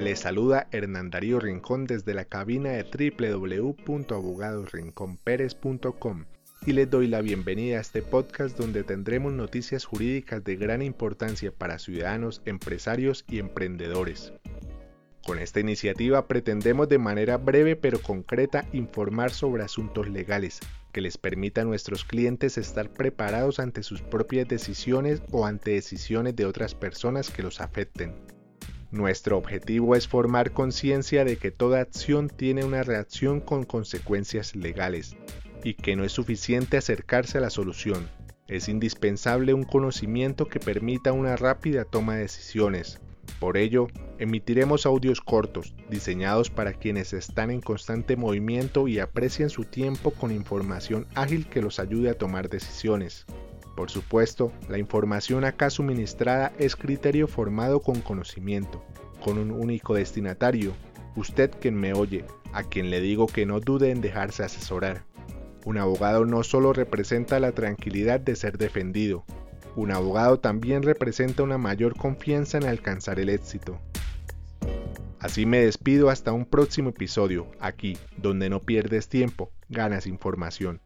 Les saluda Hernán Darío Rincón desde la cabina de www.abogadosrinconperez.com y les doy la bienvenida a este podcast donde tendremos noticias jurídicas de gran importancia para ciudadanos, empresarios y emprendedores. Con esta iniciativa pretendemos de manera breve pero concreta informar sobre asuntos legales que les permita a nuestros clientes estar preparados ante sus propias decisiones o ante decisiones de otras personas que los afecten. Nuestro objetivo es formar conciencia de que toda acción tiene una reacción con consecuencias legales y que no es suficiente acercarse a la solución. Es indispensable un conocimiento que permita una rápida toma de decisiones. Por ello, emitiremos audios cortos, diseñados para quienes están en constante movimiento y aprecian su tiempo con información ágil que los ayude a tomar decisiones. Por supuesto, la información acá suministrada es criterio formado con conocimiento, con un único destinatario, usted quien me oye, a quien le digo que no dude en dejarse asesorar. Un abogado no solo representa la tranquilidad de ser defendido, un abogado también representa una mayor confianza en alcanzar el éxito. Así me despido hasta un próximo episodio, aquí, donde no pierdes tiempo, ganas información.